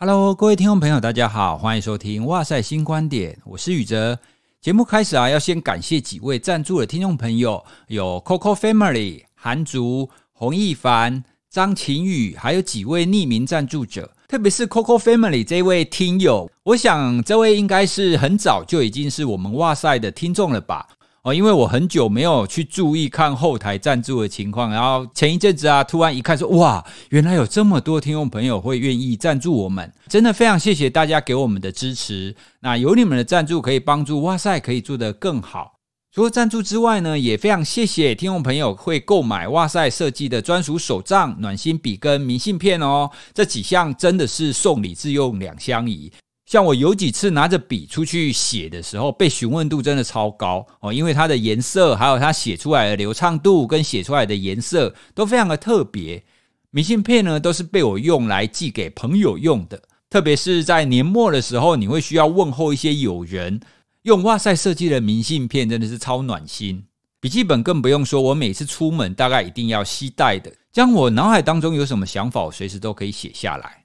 Hello，各位听众朋友，大家好，欢迎收听《哇塞新观点》，我是宇哲。节目开始啊，要先感谢几位赞助的听众朋友，有 Coco Family、韩竹、洪一凡、张晴雨，还有几位匿名赞助者。特别是 Coco Family 这位听友，我想这位应该是很早就已经是我们哇塞的听众了吧。哦，因为我很久没有去注意看后台赞助的情况，然后前一阵子啊，突然一看说，哇，原来有这么多听众朋友会愿意赞助我们，真的非常谢谢大家给我们的支持。那有你们的赞助，可以帮助哇塞可以做得更好。除了赞助之外呢，也非常谢谢听众朋友会购买哇塞设计的专属手账、暖心笔跟明信片哦，这几项真的是送礼自用两相宜。像我有几次拿着笔出去写的时候，被询问度真的超高哦，因为它的颜色，还有它写出来的流畅度跟写出来的颜色都非常的特别。明信片呢，都是被我用来寄给朋友用的，特别是在年末的时候，你会需要问候一些友人，用哇塞设计的明信片真的是超暖心。笔记本更不用说，我每次出门大概一定要携带的，将我脑海当中有什么想法，我随时都可以写下来。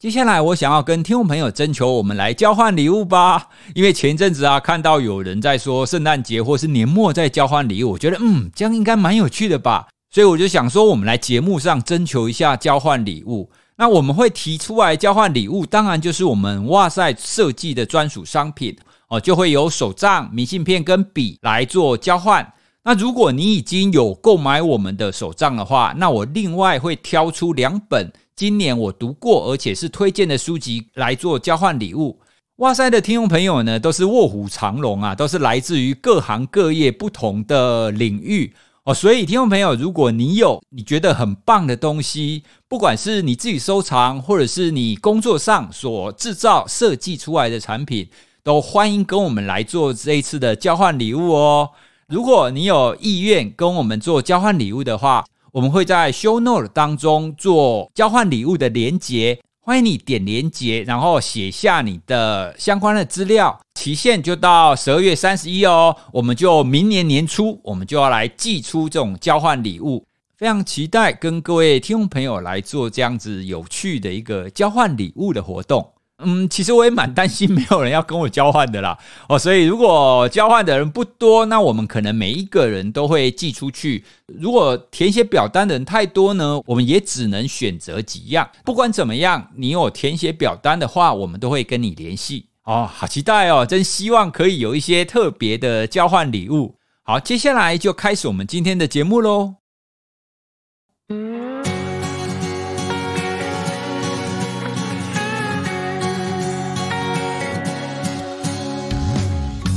接下来，我想要跟听众朋友征求我们来交换礼物吧。因为前一阵子啊，看到有人在说圣诞节或是年末在交换礼物，我觉得嗯，这样应该蛮有趣的吧。所以我就想说，我们来节目上征求一下交换礼物。那我们会提出来交换礼物，当然就是我们哇塞设计的专属商品哦，就会有手账、明信片跟笔来做交换。那如果你已经有购买我们的手账的话，那我另外会挑出两本。今年我读过，而且是推荐的书籍来做交换礼物。哇塞的听众朋友呢，都是卧虎藏龙啊，都是来自于各行各业不同的领域哦。所以，听众朋友，如果你有你觉得很棒的东西，不管是你自己收藏，或者是你工作上所制造设计出来的产品，都欢迎跟我们来做这一次的交换礼物哦。如果你有意愿跟我们做交换礼物的话，我们会在 Show Note 当中做交换礼物的连结，欢迎你点连结，然后写下你的相关的资料，期限就到十二月三十一哦。我们就明年年初，我们就要来寄出这种交换礼物，非常期待跟各位听众朋友来做这样子有趣的一个交换礼物的活动。嗯，其实我也蛮担心没有人要跟我交换的啦。哦，所以如果交换的人不多，那我们可能每一个人都会寄出去。如果填写表单的人太多呢，我们也只能选择几样。不管怎么样，你有填写表单的话，我们都会跟你联系。哦，好期待哦，真希望可以有一些特别的交换礼物。好，接下来就开始我们今天的节目喽。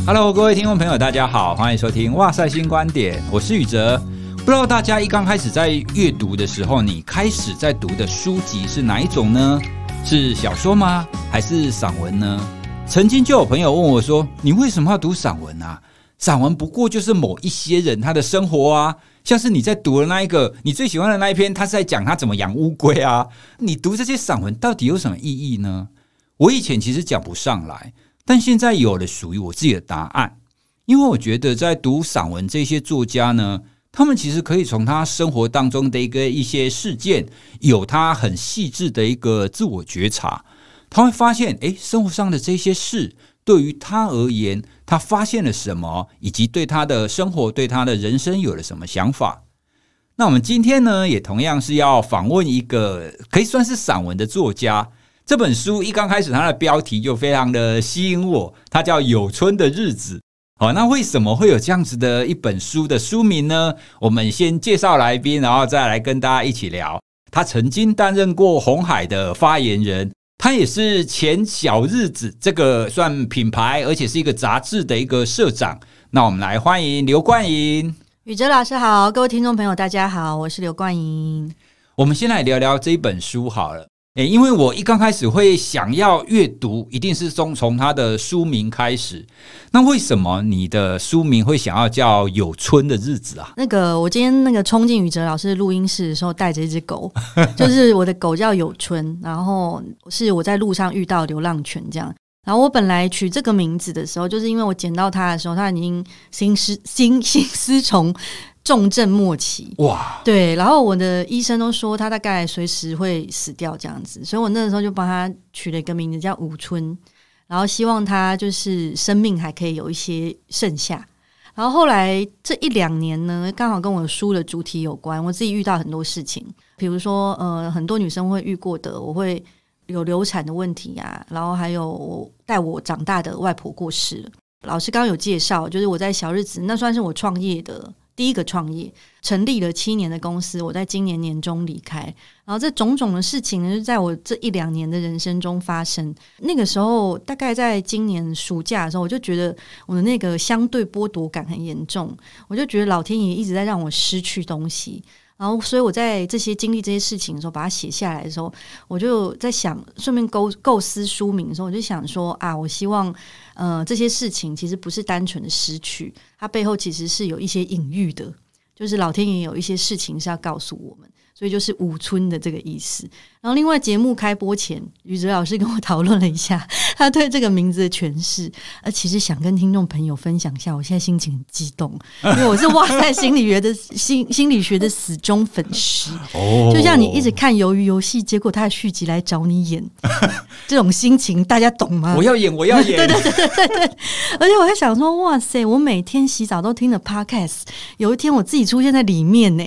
Hello，各位听众朋友，大家好，欢迎收听《哇塞新观点》，我是宇哲。不知道大家一刚开始在阅读的时候，你开始在读的书籍是哪一种呢？是小说吗？还是散文呢？曾经就有朋友问我说：“你为什么要读散文啊？散文不过就是某一些人他的生活啊，像是你在读的那一个你最喜欢的那一篇，他是在讲他怎么养乌龟啊。你读这些散文到底有什么意义呢？”我以前其实讲不上来。但现在有了属于我自己的答案，因为我觉得在读散文这些作家呢，他们其实可以从他生活当中的一个一些事件，有他很细致的一个自我觉察，他会发现，诶，生活上的这些事对于他而言，他发现了什么，以及对他的生活、对他的人生有了什么想法。那我们今天呢，也同样是要访问一个可以算是散文的作家。这本书一刚开始，它的标题就非常的吸引我，它叫《有春的日子》。好，那为什么会有这样子的一本书的书名呢？我们先介绍来宾，然后再来跟大家一起聊。他曾经担任过红海的发言人，他也是前小日子这个算品牌，而且是一个杂志的一个社长。那我们来欢迎刘冠莹。宇哲老师好，各位听众朋友大家好，我是刘冠莹。我们先来聊聊这一本书好了。诶，因为我一刚开始会想要阅读，一定是从从他的书名开始。那为什么你的书名会想要叫《有春的日子》啊？那个，我今天那个冲进宇哲老师录音室的时候，带着一只狗，就是我的狗叫有春，然后是我在路上遇到流浪犬这样。然后我本来取这个名字的时候，就是因为我捡到它的时候，它已经心思心心思从重症末期。哇，对，然后我的医生都说他大概随时会死掉这样子，所以我那个时候就帮他取了一个名字叫武春，然后希望他就是生命还可以有一些剩下。然后后来这一两年呢，刚好跟我书的主题有关，我自己遇到很多事情，比如说呃，很多女生会遇过的，我会有流产的问题啊，然后还有带我长大的外婆过世了。老师刚刚有介绍，就是我在小日子，那算是我创业的。第一个创业成立了七年的公司，我在今年年中离开，然后这种种的事情呢，就在我这一两年的人生中发生。那个时候，大概在今年暑假的时候，我就觉得我的那个相对剥夺感很严重，我就觉得老天爷一直在让我失去东西。然后，所以我在这些经历这些事情的时候，把它写下来的时候，我就在想，顺便构构思书名的时候，我就想说啊，我希望，呃，这些事情其实不是单纯的失去，它背后其实是有一些隐喻的，就是老天爷有一些事情是要告诉我们。所以就是五春的这个意思。然后另外节目开播前，宇哲老师跟我讨论了一下 他对这个名字的诠释。呃，其实想跟听众朋友分享一下，我现在心情很激动，因为我是哇塞心理学的心心理学的死忠粉丝。哦，就像你一直看鱿鱼游戏，结果他的续集来找你演，这种心情大家懂吗？我要演，我要演。对对对对对。而且我在想说，哇塞，我每天洗澡都听的 Podcast，有一天我自己出现在里面呢，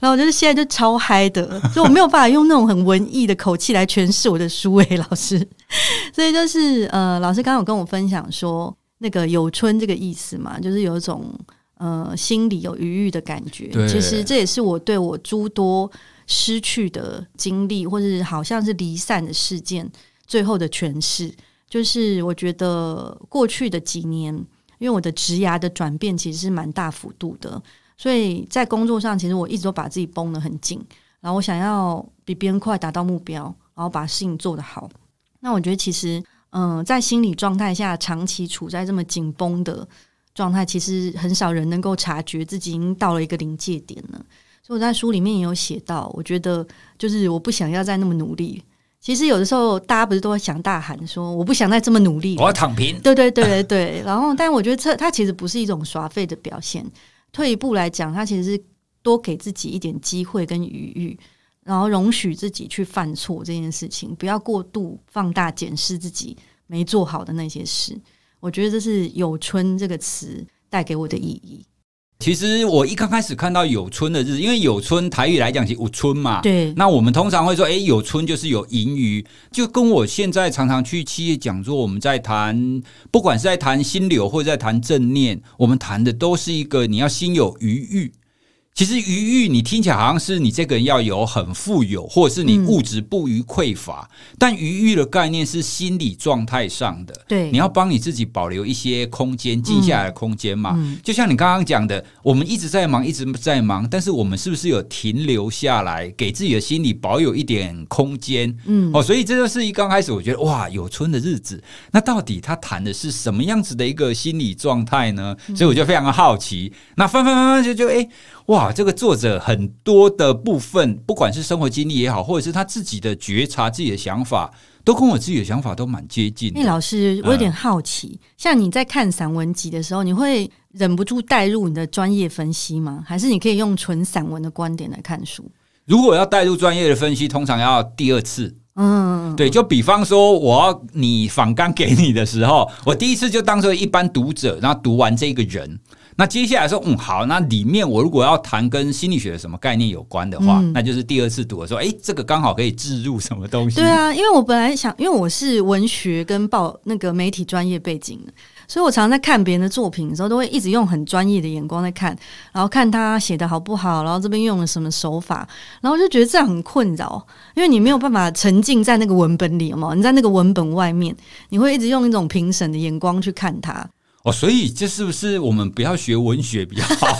然后我就是现在就超嗨。的，所以我没有办法用那种很文艺的口气来诠释我的书诶，老师。所以就是呃，老师刚刚有跟我分享说，那个有春这个意思嘛，就是有一种呃心里有余裕的感觉。其实这也是我对我诸多失去的经历，或者好像是离散的事件最后的诠释。就是我觉得过去的几年，因为我的职涯的转变其实是蛮大幅度的，所以在工作上，其实我一直都把自己绷得很紧。然后我想要比别人快达到目标，然后把事情做得好。那我觉得其实，嗯、呃，在心理状态下长期处在这么紧绷的状态，其实很少人能够察觉自己已经到了一个临界点了。所以我在书里面也有写到，我觉得就是我不想要再那么努力。其实有的时候大家不是都会想大喊说我不想再这么努力，我要躺平。对对对对对。然后，但我觉得这它其实不是一种耍废的表现。退一步来讲，它其实是。多给自己一点机会跟余裕，然后容许自己去犯错这件事情，不要过度放大检视自己没做好的那些事。我觉得这是“有春”这个词带给我的意义。其实我一刚开始看到“有春”的日子，因为“有春”台语来讲是“有春”嘛，对。那我们通常会说：“哎，有春就是有盈余。”就跟我现在常常去企业讲座，我们在谈，不管是在谈心流或者在谈正念，我们谈的都是一个你要心有余裕。其实余裕，你听起来好像是你这个人要有很富有，或者是你物质不虞匮乏。嗯、但余裕的概念是心理状态上的，对，你要帮你自己保留一些空间，静下来的空间嘛。嗯、就像你刚刚讲的，我们一直在忙，一直在忙，但是我们是不是有停留下来，给自己的心理保有一点空间？嗯，哦，所以这就是一刚开始我觉得哇，有春的日子，那到底他谈的是什么样子的一个心理状态呢？所以我就非常的好奇。嗯、那翻翻翻翻就就哎。诶哇，这个作者很多的部分，不管是生活经历也好，或者是他自己的觉察、自己的想法，都跟我自己的想法都蛮接近。那，老师，我有点好奇，嗯、像你在看散文集的时候，你会忍不住带入你的专业分析吗？还是你可以用纯散文的观点来看书？如果要带入专业的分析，通常要第二次。嗯，对，就比方说，我要你访纲给你的时候，我第一次就当做一般读者，然后读完这个人。那接下来说，嗯，好，那里面我如果要谈跟心理学的什么概念有关的话，嗯、那就是第二次读的时候，哎，这个刚好可以置入什么东西？对啊，因为我本来想，因为我是文学跟报那个媒体专业背景的，所以我常常在看别人的作品的时候，都会一直用很专业的眼光在看，然后看他写的好不好，然后这边用了什么手法，然后就觉得这样很困扰，因为你没有办法沉浸在那个文本里嘛，你在那个文本外面，你会一直用一种评审的眼光去看它。哦，所以这是不是我们不要学文学比较好？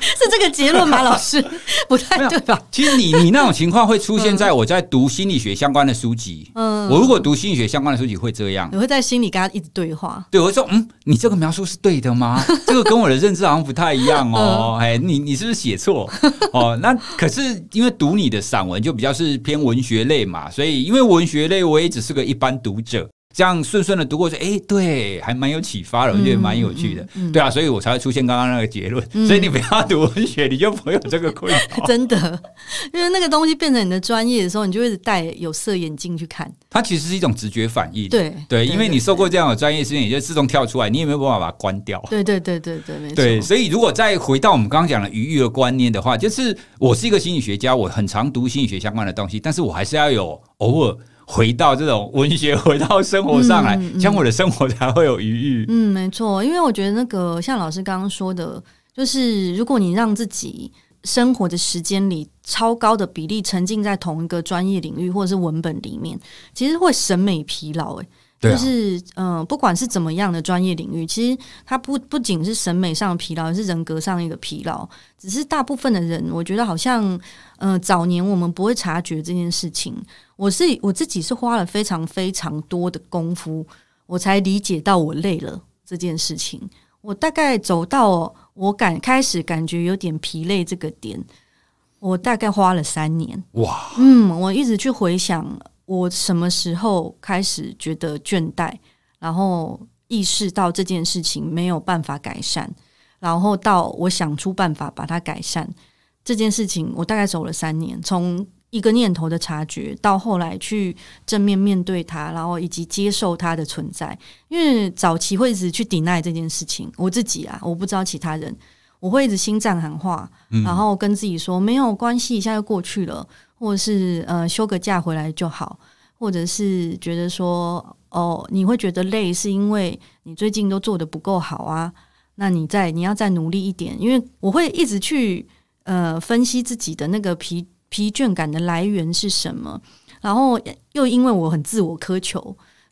是这个结论吗？老师 不太对吧？其实你你那种情况会出现在我在读心理学相关的书籍。嗯，我如果读心理学相关的书籍会这样，你会在心里跟他一直对话。对，我会说，嗯，你这个描述是对的吗？这个跟我的认知好像不太一样哦。哎，你你是不是写错？哦，那可是因为读你的散文就比较是偏文学类嘛，所以因为文学类我也只是个一般读者。这样顺顺的读过去，哎，对，还蛮有启发的，我觉得蛮有趣的，对啊，所以我才会出现刚刚那个结论。嗯、所以你不要读文学，你就不会有这个困扰。真的，因为那个东西变成你的专业的时候，你就会戴有色眼镜去看。它其实是一种直觉反应。对对，因为你受过这样的专业训练，你就自动跳出来，你也没有办法把它关掉。对对对对对，没错。对，所以如果再回到我们刚刚讲的愉悦的观念的话，就是我是一个心理学家，我很常读心理学相关的东西，但是我还是要有偶尔回到这种文学，回到生活上来，将、我的生活才会有余裕。嗯，没错，因为我觉得那个像老师刚刚说的，就是如果你让自己生活的时间里超高的比例沉浸在同一个专业领域或者是文本里面，其实会审美疲劳、欸。哎。就是嗯、呃，不管是怎么样的专业领域，其实它不不仅是审美上的疲劳，也是人格上的一个疲劳。只是大部分的人，我觉得好像嗯、呃，早年我们不会察觉这件事情。我是我自己是花了非常非常多的功夫，我才理解到我累了这件事情。我大概走到我感开始感觉有点疲累这个点，我大概花了三年。哇，嗯，我一直去回想。我什么时候开始觉得倦怠，然后意识到这件事情没有办法改善，然后到我想出办法把它改善这件事情，我大概走了三年，从一个念头的察觉到后来去正面面对它，然后以及接受它的存在。因为早期会一直去 deny 这件事情，我自己啊，我不知道其他人，我会一直心脏喊话，然后跟自己说没有关系，一下就过去了。或者是呃休个假回来就好，或者是觉得说哦，你会觉得累是因为你最近都做的不够好啊，那你再你要再努力一点，因为我会一直去呃分析自己的那个疲疲倦感的来源是什么，然后又因为我很自我苛求，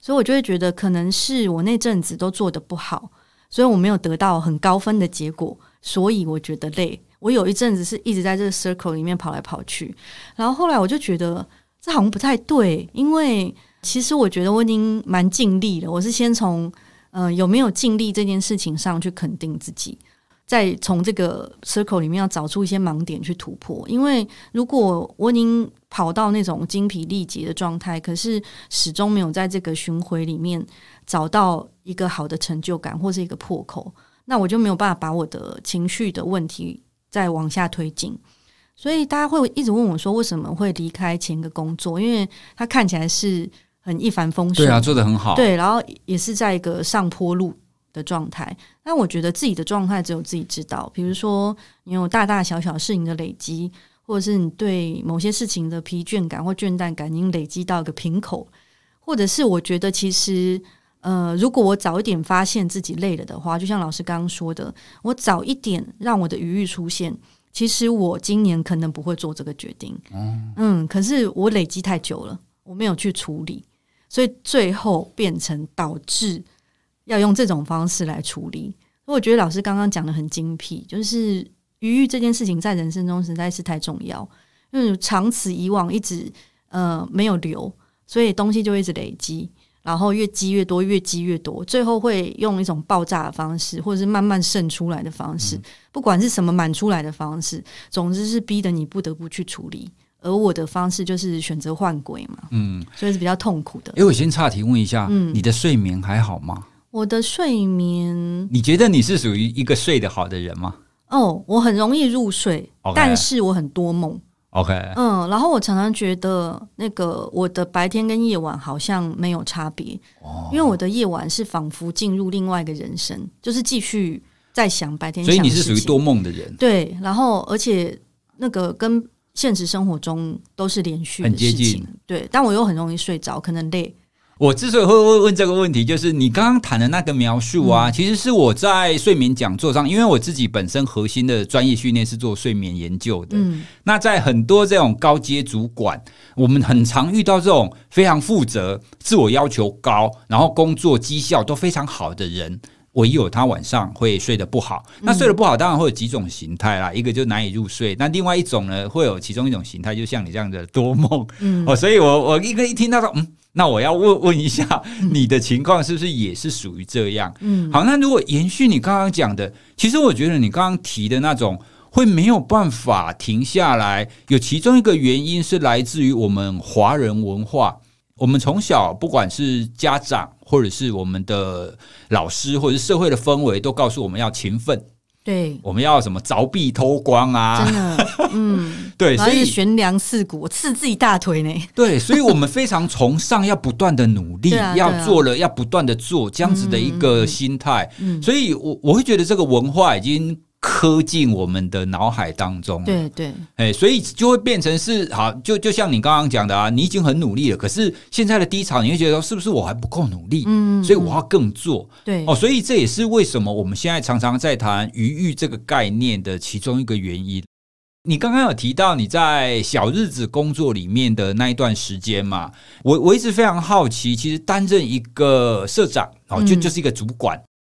所以我就会觉得可能是我那阵子都做得不好，所以我没有得到很高分的结果，所以我觉得累。我有一阵子是一直在这个 circle 里面跑来跑去，然后后来我就觉得这好像不太对，因为其实我觉得我已经蛮尽力了。我是先从呃有没有尽力这件事情上去肯定自己，再从这个 circle 里面要找出一些盲点去突破。因为如果我已经跑到那种精疲力竭的状态，可是始终没有在这个巡回里面找到一个好的成就感或是一个破口，那我就没有办法把我的情绪的问题。再往下推进，所以大家会一直问我说：“为什么会离开前一个工作？”因为他看起来是很一帆风顺，对啊，做的很好，对，然后也是在一个上坡路的状态。那我觉得自己的状态只有自己知道。比如说，你有大大小小事情的累积，或者是你对某些事情的疲倦感或倦怠感已经累积到一个瓶口，或者是我觉得其实。呃，如果我早一点发现自己累了的话，就像老师刚刚说的，我早一点让我的余裕出现，其实我今年可能不会做这个决定。嗯，嗯，可是我累积太久了，我没有去处理，所以最后变成导致要用这种方式来处理。我觉得老师刚刚讲的很精辟，就是余裕这件事情在人生中实在是太重要，因为长此以往一直呃没有留，所以东西就一直累积。然后越积越多，越积越多，最后会用一种爆炸的方式，或者是慢慢渗出来的方式，嗯、不管是什么满出来的方式，总之是逼得你不得不去处理。而我的方式就是选择换轨嘛，嗯，所以是比较痛苦的。哎，我先岔题问一下，嗯，你的睡眠还好吗？我的睡眠，你觉得你是属于一个睡得好的人吗？哦，我很容易入睡，Okay. 但是我很多梦。OK，嗯，然后我常常觉得那个我的白天跟夜晚好像没有差别，哦，因为我的夜晚是仿佛进入另外一个人生，就是继续在想白天想。所以你是属于多梦的人，对，然后而且那个跟现实生活中都是连续的很接近，对，但我又很容易睡着，可能累。我之所以会问问这个问题，就是你刚刚谈的那个描述啊，嗯、其实是我在睡眠讲座上，因为我自己本身核心的专业训练是做睡眠研究的。嗯，那在很多这种高阶主管，我们很常遇到这种非常负责、自我要求高，然后工作绩效都非常好的人。唯有他晚上会睡得不好，那睡得不好当然会有几种形态啦，嗯、一个就难以入睡，那另外一种呢，会有其中一种形态，就像你这样的多梦，嗯，哦，所以我我一个一听到说，嗯，那我要问问一下你的情况是不是也是属于这样？嗯，好，那如果延续你刚刚讲的，其实我觉得你刚刚提的那种会没有办法停下来，有其中一个原因是来自于我们华人文化。我们从小不管是家长，或者是我们的老师，或者是社会的氛围，都告诉我们要勤奋。对，我们要什么凿壁偷光啊？真的，嗯，对，所以悬梁刺股，刺自己大腿呢。对，所以我们非常崇尚要不断的努力，啊、要做了要不断的做，这样子的一个心态。嗯嗯、所以我我会觉得这个文化已经。刻进我们的脑海当中，对对，哎，所以就会变成是好，就就像你刚刚讲的啊，你已经很努力了，可是现在的低潮，你会觉得说是不是我还不够努力？嗯，所以我要更做。对哦，所以这也是为什么我们现在常常在谈余裕这个概念的其中一个原因。你刚刚有提到你在小日子工作里面的那一段时间嘛？我我一直非常好奇，其实担任一个社长哦，就就是一个主管，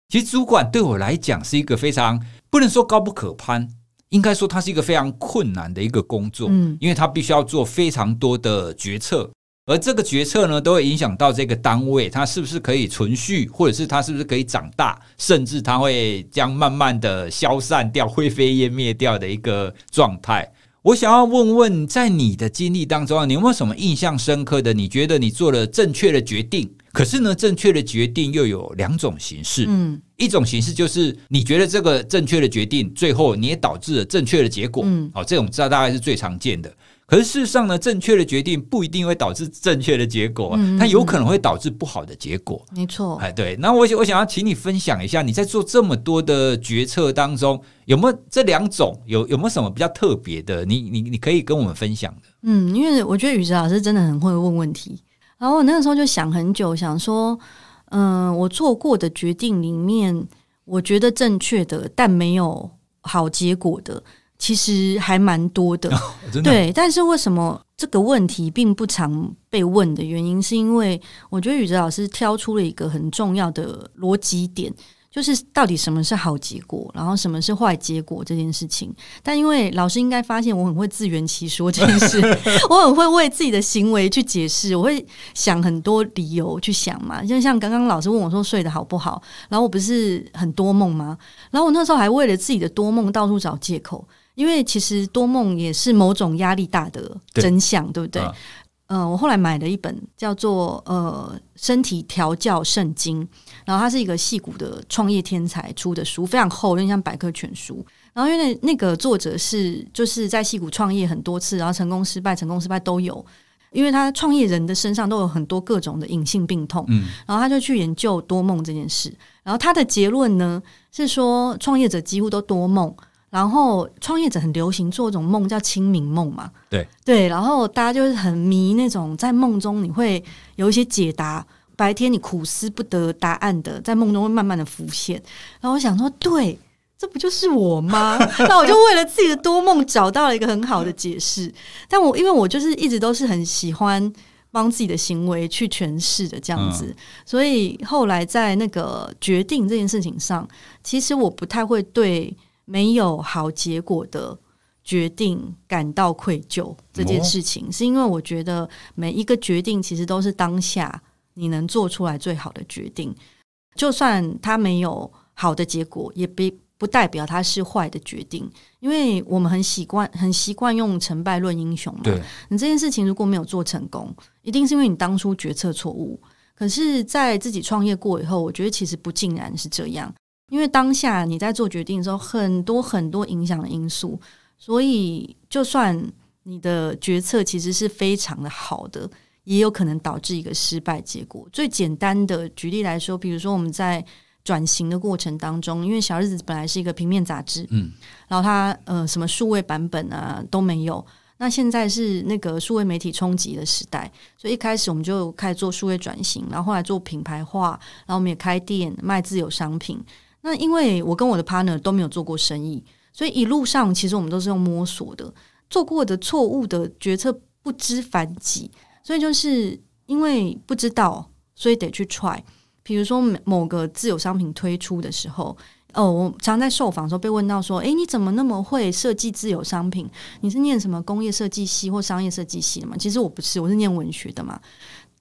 其实主管对我来讲是一个非常。不能说高不可攀，应该说它是一个非常困难的一个工作，嗯，因为它必须要做非常多的决策，而这个决策呢，都会影响到这个单位它是不是可以存续，或者是它是不是可以长大，甚至它会将慢慢的消散掉、灰飞烟灭掉的一个状态。我想要问问，在你的经历当中啊，你有没有什么印象深刻的？你觉得你做了正确的决定？可是呢，正确的决定又有两种形式。嗯，一种形式就是你觉得这个正确的决定，最后你也导致了正确的结果。嗯，好，这种知道大概是最常见的。可是事实上呢，正确的决定不一定会导致正确的结果，它有可能会导致不好的结果。没错。哎，对。那我我想要请你分享一下，你在做这么多的决策当中，有没有这两种有有没有什么比较特别的？你你你可以跟我们分享的。嗯，因为我觉得宇哲老师真的很会问问题。然后我那个时候就想很久，想说，嗯、呃，我做过的决定里面，我觉得正确的，但没有好结果的，其实还蛮多的。哦、的？对，但是为什么这个问题并不常被问的原因，是因为我觉得宇哲老师挑出了一个很重要的逻辑点。就是到底什么是好结果，然后什么是坏结果这件事情。但因为老师应该发现我很会自圆其说这件事，我很会为自己的行为去解释，我会想很多理由去想嘛。就像刚刚老师问我说睡得好不好，然后我不是很多梦吗？然后我那时候还为了自己的多梦到处找借口，因为其实多梦也是某种压力大的真相，对，对不对？嗯、呃，我后来买了一本叫做《呃身体调教圣经》。然后它是一个戏骨的创业天才出的书，非常厚，有点像百科全书。然后因为那那个作者是就是在戏骨创业很多次，然后成功失败，成功失败都有。因为他创业人的身上都有很多各种的隐性病痛，嗯，然后他就去研究多梦这件事。然后他的结论呢是说，创业者几乎都多梦，然后创业者很流行做一种梦叫清明梦嘛，对对，然后大家就是很迷那种在梦中你会有一些解答。白天你苦思不得答案的，在梦中会慢慢的浮现。然后我想说，对，这不就是我吗？那我就为了自己的多梦找到了一个很好的解释。但我因为我就是一直都是很喜欢帮自己的行为去诠释的这样子，嗯、所以后来在那个决定这件事情上，其实我不太会对没有好结果的决定感到愧疚。这件事情是因为我觉得每一个决定其实都是当下。你能做出来最好的决定，就算它没有好的结果，也不不代表它是坏的决定。因为我们很习惯，很习惯用成败论英雄嘛。你这件事情如果没有做成功，一定是因为你当初决策错误。可是，在自己创业过以后，我觉得其实不尽然是这样。因为当下你在做决定的时候，很多很多影响的因素，所以就算你的决策其实是非常的好的。也有可能导致一个失败结果。最简单的举例来说，比如说我们在转型的过程当中，因为小日子本来是一个平面杂志，嗯，然后它呃什么数位版本啊都没有。那现在是那个数位媒体冲击的时代，所以一开始我们就开始做数位转型，然后后来做品牌化，然后我们也开店卖自有商品。那因为我跟我的 partner 都没有做过生意，所以一路上其实我们都是用摸索的，做过的错误的决策不知凡几。所以就是因为不知道，所以得去 try。比如说某个自有商品推出的时候，哦，我常在受访的时候被问到说：“诶，你怎么那么会设计自有商品？你是念什么工业设计系或商业设计系的吗？”其实我不是，我是念文学的嘛。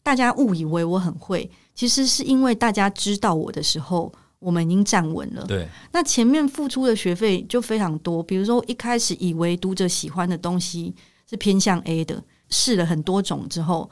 大家误以为我很会，其实是因为大家知道我的时候，我们已经站稳了。对，那前面付出的学费就非常多。比如说一开始以为读者喜欢的东西是偏向 A 的。试了很多种之后，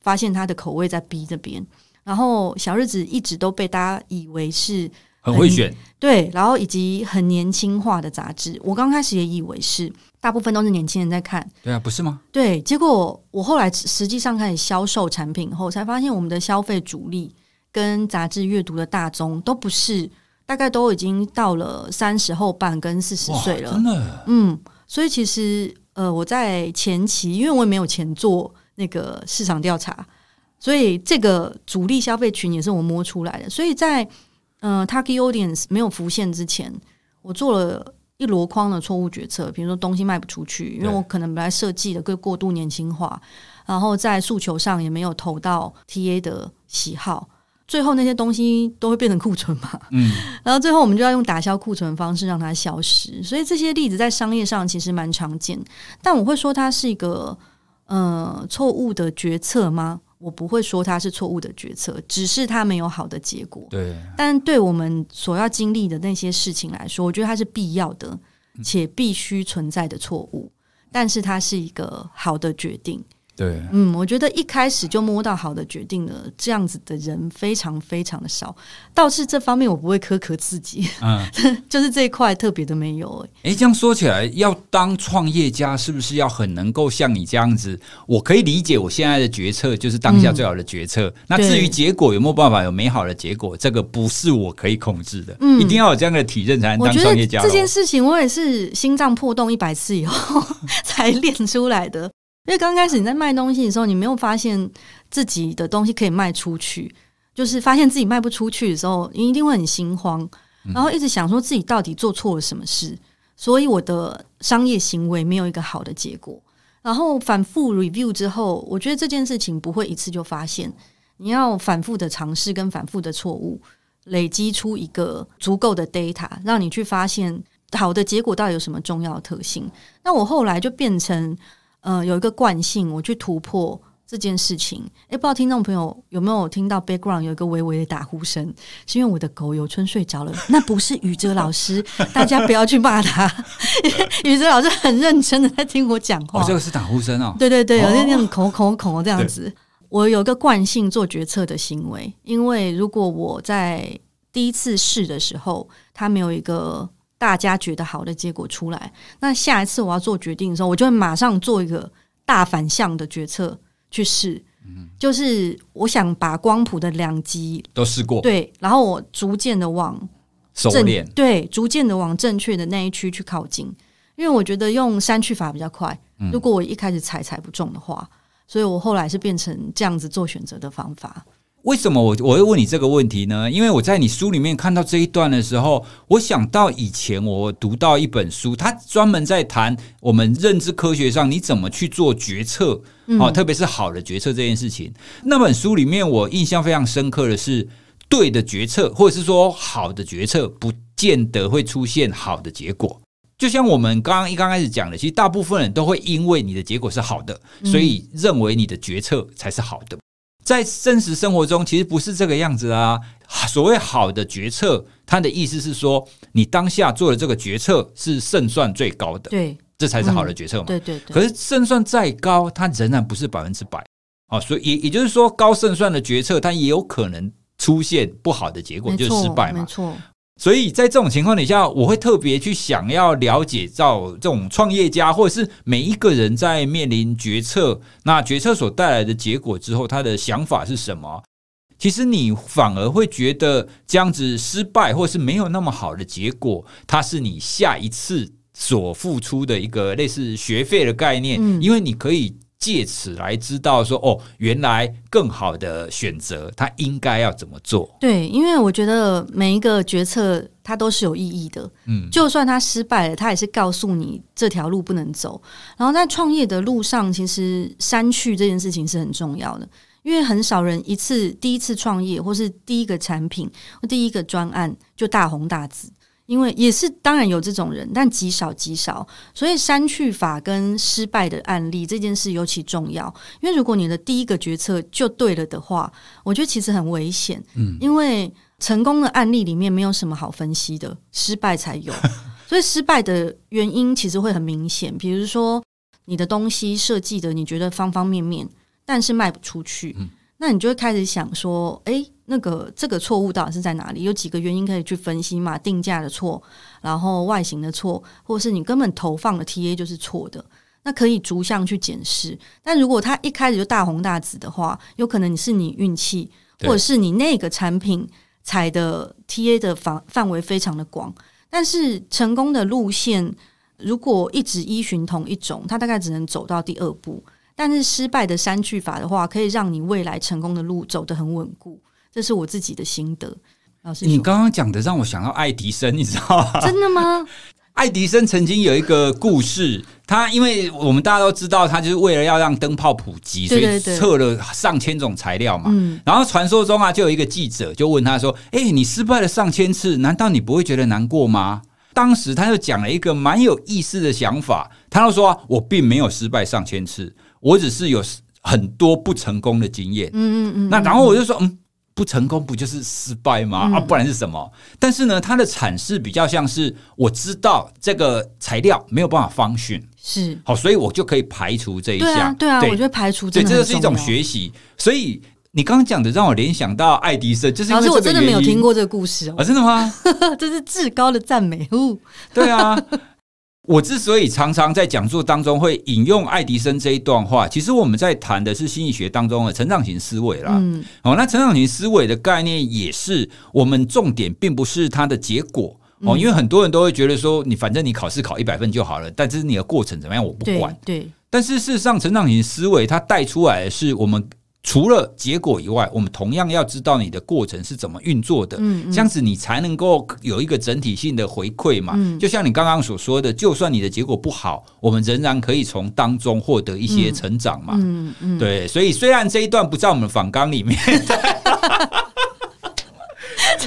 发现他的口味在 B 这边，然后小日子一直都被大家以为是很，很会选，对，然后以及很年轻化的杂志，我刚开始也以为是，大部分都是年轻人在看，对啊，不是吗？对，结果我后来实际上开始销售产品后，才发现我们的消费主力跟杂志阅读的大宗都不是，大概都已经到了三十后半跟四十岁了，真的，嗯，所以其实呃，我在前期，因为我也没有钱做那个市场调查，所以这个主力消费群也是我摸出来的，所以在呃，target audience 没有浮现之前，我做了。一箩筐的错误决策，比如说东西卖不出去，因为我可能本来设计的过过度年轻化，然后在诉求上也没有投到 TA 的喜好，最后那些东西都会变成库存嘛。嗯，然后最后我们就要用打消库存的方式让它消失。所以这些例子在商业上其实蛮常见，但我会说它是一个呃错误的决策吗？我不会说它是错误的决策，只是它没有好的结果。对，但对我们所要经历的那些事情来说，我觉得它是必要的，且必须存在的错误。但是它是一个好的决定。对，嗯，我觉得一开始就摸到好的决定了，这样子的人非常非常的少。倒是这方面我不会苛刻自己，嗯，就是这一块特别的没有、欸。哎，这样说起来，要当创业家，是不是要很能够像你这样子？我可以理解，我现在的决策就是当下最好的决策。嗯、那至于结果有没有办法有美好的结果，这个不是我可以控制的。嗯，一定要有这样的体认才能当创业家。这件事情我也是心脏破洞一百次以后 才练出来的。因为刚开始你在卖东西的时候，你没有发现自己的东西可以卖出去，就是发现自己卖不出去的时候，你一定会很心慌，然后一直想说自己到底做错了什么事，所以我的商业行为没有一个好的结果。然后反复 review 之后，我觉得这件事情不会一次就发现，你要反复的尝试跟反复的错误，累积出一个足够的 data，让你去发现好的结果到底有什么重要的特性。那我后来就变成。呃，有一个惯性，我去突破这件事情。诶，不知道听众朋友有没有听到 background 有一个微微的打呼声，是因为我的狗有春睡着了。那不是宇哲老师，大家不要去骂他。宇哲老师很认真的在听我讲话。哦，这个是打呼声哦。对对对，有点那种口口口这样子。我有一个惯性做决策的行为，因为如果我在第一次试的时候，他没有一个。大家觉得好的结果出来，那下一次我要做决定的时候，我就会马上做一个大反向的决策去试。嗯，就是我想把光谱的两极都试过，对，然后我逐渐的往收敛，对，逐渐的往正确的那一区去靠近，因为我觉得用删去法比较快。如果我一开始踩踩不中的话，所以我后来是变成这样子做选择的方法。为什么我我会问你这个问题呢？因为我在你书里面看到这一段的时候，我想到以前我读到一本书，它专门在谈我们认知科学上你怎么去做决策，哦，特别是好的决策这件事情。那本书里面我印象非常深刻的是，对的决策或者是说好的决策，不见得会出现好的结果。就像我们刚刚一刚开始讲的，其实大部分人都会因为你的结果是好的，所以认为你的决策才是好的。在真实生活中，其实不是这个样子啊。所谓好的决策，它的意思是说，你当下做的这个决策是胜算最高的，对，这才是好的决策嘛。对对对。可是胜算再高，它仍然不是百分之百。啊，所以也也就是说，高胜算的决策，它也有可能出现不好的结果，就是失败嘛。没错。所以在这种情况底下，我会特别去想要了解到这种创业家，或者是每一个人在面临决策，那决策所带来的结果之后，他的想法是什么？其实你反而会觉得这样子失败，或是没有那么好的结果，它是你下一次所付出的一个类似学费的概念，因为你可以。借此来知道说哦，原来更好的选择，他应该要怎么做？对，因为我觉得每一个决策它都是有意义的。嗯，就算他失败了，他也是告诉你这条路不能走。然后在创业的路上，其实删去这件事情是很重要的，因为很少人一次第一次创业，或是第一个产品或第一个专案就大红大紫。因为也是当然有这种人，但极少极少，所以删去法跟失败的案例这件事尤其重要。因为如果你的第一个决策就对了的话，我觉得其实很危险。嗯，因为成功的案例里面没有什么好分析的，失败才有。所以失败的原因其实会很明显，比如说你的东西设计的你觉得方方面面但是卖不出去，嗯、那你就会开始想说，哎，那个这个错误到底是在哪里？有几个原因可以去分析嘛？定价的错，然后外形的错，或者是你根本投放的 TA 就是错的。那可以逐项去检视。但如果它一开始就大红大紫的话，有可能你是你运气，或者是你那个产品采的 TA 的范范围非常的广。但是成功的路线，如果一直依循同一种，它大概只能走到第二步。但是失败的三句法的话，可以让你未来成功的路走得很稳固，这是我自己的心得。老师，你刚刚讲的让我想到爱迪生，你知道吗？真的吗？爱迪生曾经有一个故事，他因为我们大家都知道，他就是为了要让灯泡普及，所以测了上千种材料嘛。嗯，然后传说中啊，就有一个记者就问他说：“哎，你失败了上千次，难道你不会觉得难过吗？”当时他就讲了一个蛮有意思的想法，他就说：“我并没有失败上千次。”我只是有很多不成功的经验，嗯嗯嗯，那然后我就说，嗯，不成功不就是失败吗？啊，不然是什么？但是呢，它的阐释比较像是我知道这个材料没有办法 function，是好，所以我就可以排除这一项。对啊，我觉得排除对，这就是一种学习。所以你刚刚讲的让我联想到爱迪生，就是。我真的没有听过这个故事哦，真的吗？这是至高的赞美。对啊。我之所以常常在讲座当中会引用爱迪生这一段话，其实我们在谈的是心理学当中的成长型思维啦。嗯，哦，那成长型思维的概念也是我们重点，并不是它的结果哦，因为很多人都会觉得说，你反正你考试考一百分就好了，但是你的过程怎么样我不管。对，对。但是事实上，成长型思维它带出来的是我们。除了结果以外，我们同样要知道你的过程是怎么运作的，嗯嗯、这样子你才能够有一个整体性的回馈嘛。嗯、就像你刚刚所说的，就算你的结果不好，我们仍然可以从当中获得一些成长嘛。嗯嗯、对，所以虽然这一段不在我们的访纲里面。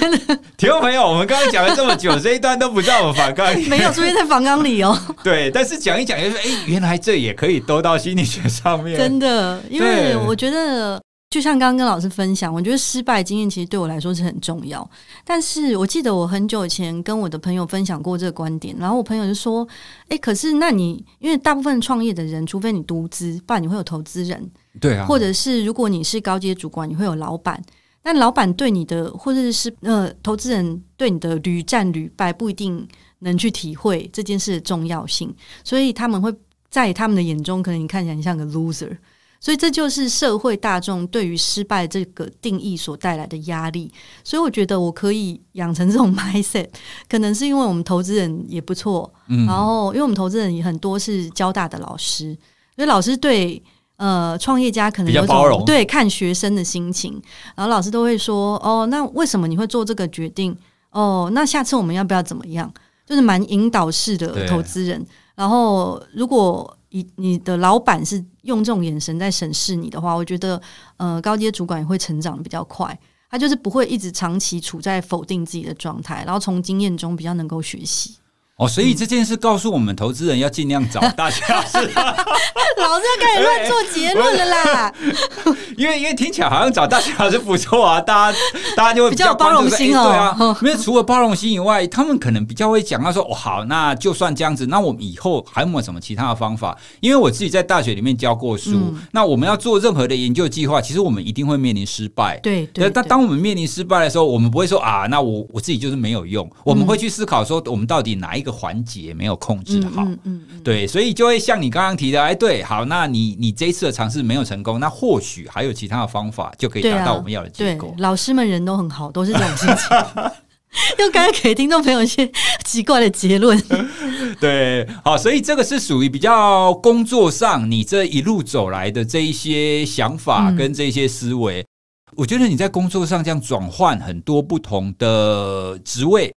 真的，听众朋友，我们刚刚讲了这么久，这一段都不在我们访纲里，没有出现在房纲里哦。对，但是讲一讲，就是，哎，原来这也可以兜到心理学上面。真的，因为我觉得，就像刚刚跟老师分享，我觉得失败经验其实对我来说是很重要。但是我记得我很久以前跟我的朋友分享过这个观点，然后我朋友就说，哎，可是那你因为大部分创业的人，除非你独资，不然你会有投资人，对啊，或者是如果你是高阶主管，你会有老板。但老板对你的，或者是呃，投资人对你的屡战屡败，不一定能去体会这件事的重要性，所以他们会在他们的眼中，可能你看起来像个 loser，所以这就是社会大众对于失败这个定义所带来的压力。所以我觉得我可以养成这种 mindset，可能是因为我们投资人也不错，嗯，然后因为我们投资人也很多是交大的老师，所以老师对。呃，创业家可能有种包容，对，看学生的心情，然后老师都会说：“哦，那为什么你会做这个决定？哦，那下次我们要不要怎么样？”就是蛮引导式的投资人。然后，如果你你的老板是用这种眼神在审视你的话，我觉得呃，高阶主管也会成长得比较快。他就是不会一直长期处在否定自己的状态，然后从经验中比较能够学习。哦，所以这件事告诉我们，投资人要尽量找 大学老师。老师要开始乱做结论了啦。因为因为听起来好像找大学老师不错啊，大家大家就会比较，包容心哦。对啊，因为除了包容心以外，他们可能比较会讲到说，哦，好，那就算这样子，那我们以后还有没有什么其他的方法？因为我自己在大学里面教过书，嗯、那我们要做任何的研究计划，其实我们一定会面临失败。对对。但当我们面临失败的时候，我们不会说啊，那我我自己就是没有用。我们会去思考说，我们到底哪一个环节没有控制好，嗯嗯嗯、对，所以就会像你刚刚提的，哎，对，好，那你你这一次的尝试没有成功，那或许还有其他的方法就可以达到我们要的结果。对，老师们人都很好，都是这种心情。又刚刚给听众朋友一些奇怪的结论。对，好，所以这个是属于比较工作上你这一路走来的这一些想法跟这些思维。嗯、我觉得你在工作上这样转换很多不同的职位。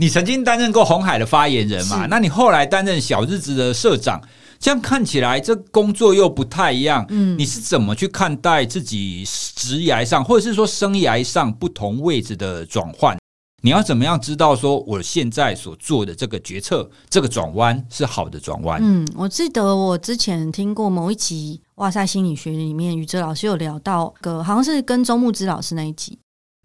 你曾经担任过红海的发言人嘛？那你后来担任小日子的社长，这样看起来这工作又不太一样。嗯，你是怎么去看待自己职涯上，或者是说生涯上不同位置的转换？你要怎么样知道说我现在所做的这个决策，这个转弯是好的转弯？嗯，我记得我之前听过某一集《哇塞心理学》里面，宇哲老师有聊到个，好像是跟周牧之老师那一集。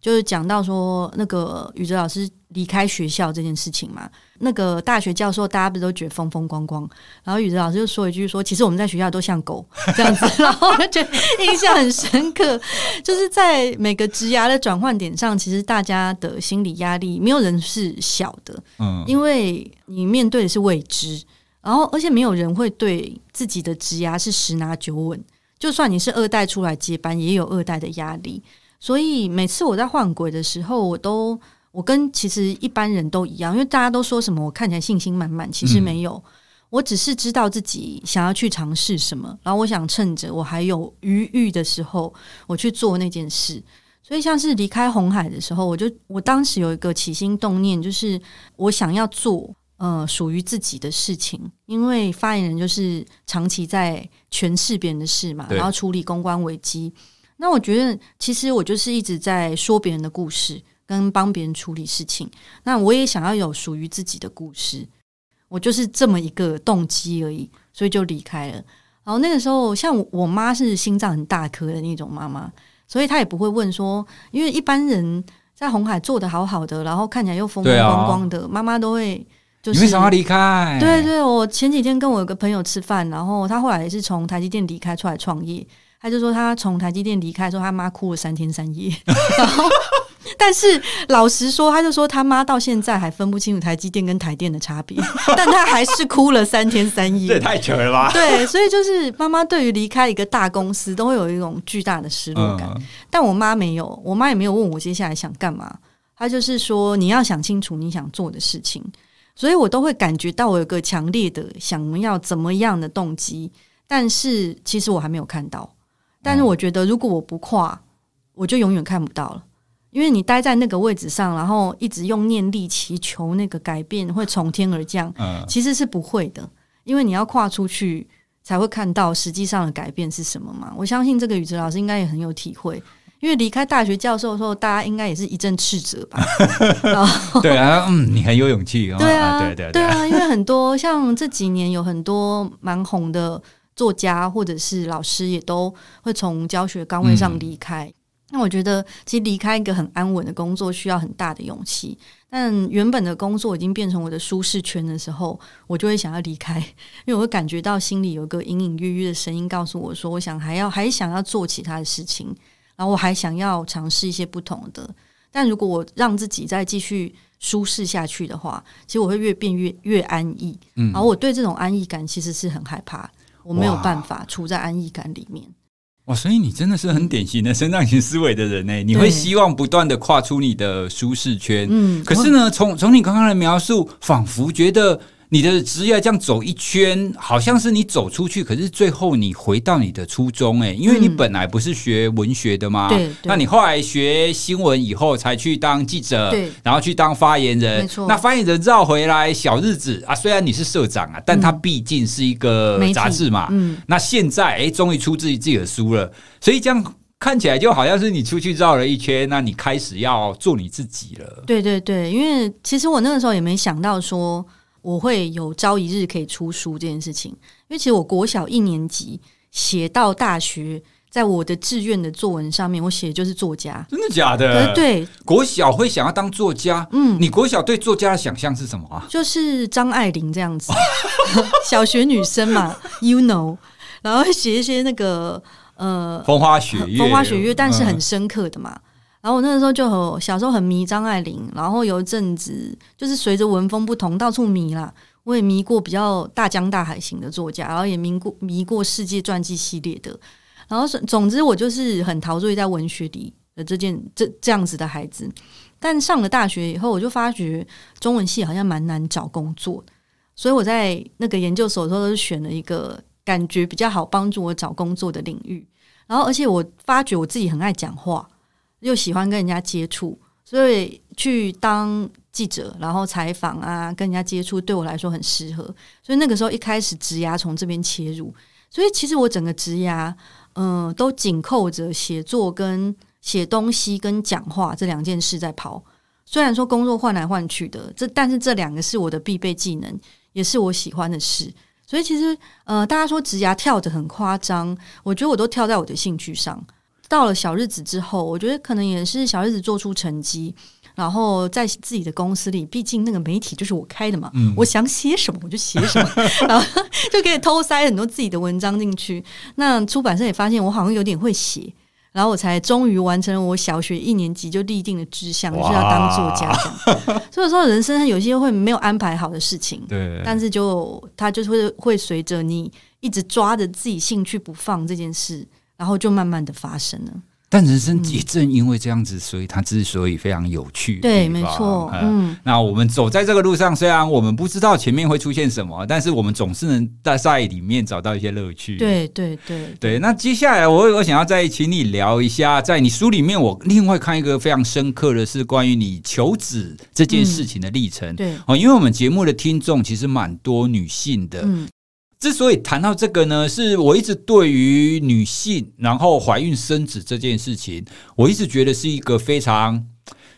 就是讲到说那个宇哲老师离开学校这件事情嘛。那个大学教授，大家不是都觉得风风光光，然后宇哲老师就说一句说，其实我们在学校都像狗 这样子，然后我就觉得印象很深刻，就是在每个职涯的转换点上，其实大家的心理压力没有人是小的，嗯，因为你面对的是未知，然后而且没有人会对自己的职涯是十拿九稳，就算你是二代出来接班，也有二代的压力，所以每次我在换轨的时候，我都。我跟其实一般人都一样，因为大家都说什么我看起来信心满满，其实没有，嗯、我只是知道自己想要去尝试什么，然后我想趁着我还有余裕的时候，我去做那件事。所以像是离开红海的时候，我就我当时有一个起心动念，就是我想要做呃属于自己的事情，因为发言人就是长期在诠释别人的事嘛，然后处理公关危机。那我觉得其实我就是一直在说别人的故事。跟帮别人处理事情，那我也想要有属于自己的故事，我就是这么一个动机而已，所以就离开了。然后那个时候，像我妈是心脏很大颗的那种妈妈，所以她也不会问说，因为一般人在红海做的好好的，然后看起来又风风光光的，妈妈、哦、都会就是你为什么要离开？对对，我前几天跟我有个朋友吃饭，然后他后来也是从台积电离开出来创业，他就说他从台积电离开的时候，他妈哭了三天三夜，然后。但是老实说，他就说他妈到现在还分不清楚台积电跟台电的差别，但他还是哭了三天三夜。这也太扯了吧？对，所以就是妈妈对于离开一个大公司都会有一种巨大的失落感。嗯、但我妈没有，我妈也没有问我接下来想干嘛，她就是说你要想清楚你想做的事情。所以我都会感觉到我有个强烈的想要怎么样的动机，但是其实我还没有看到。但是我觉得如果我不跨，我就永远看不到了。因为你待在那个位置上，然后一直用念力祈求那个改变会从天而降，嗯，其实是不会的。因为你要跨出去，才会看到实际上的改变是什么嘛。我相信这个宇哲老师应该也很有体会，因为离开大学教授的时候，大家应该也是一阵斥责吧。对啊，嗯，你很有勇气。对啊，对对对啊，因为很多像这几年有很多蛮红的作家或者是老师，也都会从教学岗位上离开。嗯那我觉得，其实离开一个很安稳的工作需要很大的勇气。但原本的工作已经变成我的舒适圈的时候，我就会想要离开，因为我会感觉到心里有个隐隐约约的声音告诉我说，我想还要还想要做其他的事情，然后我还想要尝试一些不同的。但如果我让自己再继续舒适下去的话，其实我会越变越越安逸。嗯，然后我对这种安逸感其实是很害怕，我没有办法处在安逸感里面。哇，所以你真的是很典型的生长型思维的人呢。你会希望不断的跨出你的舒适圈，嗯，可是呢，从从你刚刚的描述，仿佛觉得。你的职业这样走一圈，好像是你走出去，可是最后你回到你的初衷，哎，因为你本来不是学文学的嘛？对，那你后来学新闻以后才去当记者，对，然后去当发言人，没错。那发言人绕回来小日子啊，虽然你是社长啊，但他毕竟是一个杂志嘛，嗯。那现在哎，终于出自己自己的书了，所以这样看起来就好像是你出去绕了一圈，那你开始要做你自己了。对对对，因为其实我那个时候也没想到说。我会有朝一日可以出书这件事情，因为其实我国小一年级写到大学，在我的志愿的作文上面，我写的就是作家。真的假的？对，国小会想要当作家。嗯，你国小对作家的想象是什么啊？就是张爱玲这样子，小学女生嘛，you know，然后写一些那个呃风花雪月，风花雪月，但是很深刻的嘛。嗯然后我那个时候就很小时候很迷张爱玲，然后有一阵子就是随着文风不同到处迷啦。我也迷过比较大江大海型的作家，然后也迷过迷过世界传记系列的。然后总之我就是很陶醉在文学里的这件这这样子的孩子。但上了大学以后，我就发觉中文系好像蛮难找工作，所以我在那个研究所的时候都是选了一个感觉比较好帮助我找工作的领域。然后而且我发觉我自己很爱讲话。又喜欢跟人家接触，所以去当记者，然后采访啊，跟人家接触，对我来说很适合。所以那个时候一开始职涯从这边切入，所以其实我整个职涯，嗯、都紧扣着写作、跟写东西、跟讲话这两件事在跑。虽然说工作换来换去的，这但是这两个是我的必备技能，也是我喜欢的事。所以其实，呃，大家说职涯跳得很夸张，我觉得我都跳在我的兴趣上。到了小日子之后，我觉得可能也是小日子做出成绩。然后在自己的公司里，毕竟那个媒体就是我开的嘛，嗯、我想写什么我就写什么，然后就可以偷塞很多自己的文章进去。那出版社也发现我好像有点会写，然后我才终于完成了我小学一年级就立定的志向，就是要当作家。所以说，人生有些会没有安排好的事情，对，但是就他就是会会随着你一直抓着自己兴趣不放这件事，然后就慢慢的发生了。但人生也正因为这样子，所以它之所以非常有趣。对，没错。嗯，那我们走在这个路上，虽然我们不知道前面会出现什么，但是我们总是能在在里面找到一些乐趣。对，对，对，对。那接下来，我我想要再请你聊一下，在你书里面，我另外看一个非常深刻的是关于你求子这件事情的历程。嗯、对，哦，因为我们节目的听众其实蛮多女性的。嗯。之所以谈到这个呢，是我一直对于女性然后怀孕生子这件事情，我一直觉得是一个非常。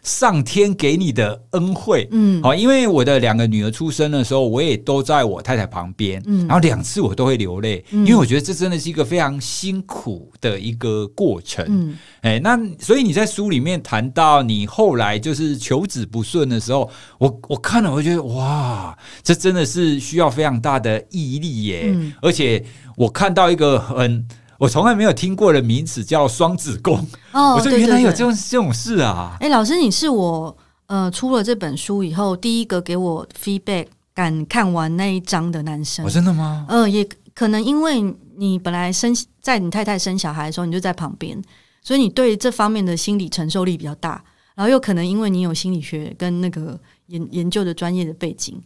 上天给你的恩惠，嗯，好，因为我的两个女儿出生的时候，我也都在我太太旁边，嗯，然后两次我都会流泪，嗯，因为我觉得这真的是一个非常辛苦的一个过程，嗯，哎，那所以你在书里面谈到你后来就是求子不顺的时候，我我看了，我觉得哇，这真的是需要非常大的毅力耶，嗯，而且我看到一个很。我从来没有听过的名词叫双子宫哦，我说原来有这种这种事啊！哎，老师，你是我呃出了这本书以后第一个给我 feedback 敢看完那一章的男生。哦，真的吗？嗯、呃，也可能因为你本来生在你太太生小孩的时候，你就在旁边，所以你对这方面的心理承受力比较大。然后又可能因为你有心理学跟那个研研究的专业的背景。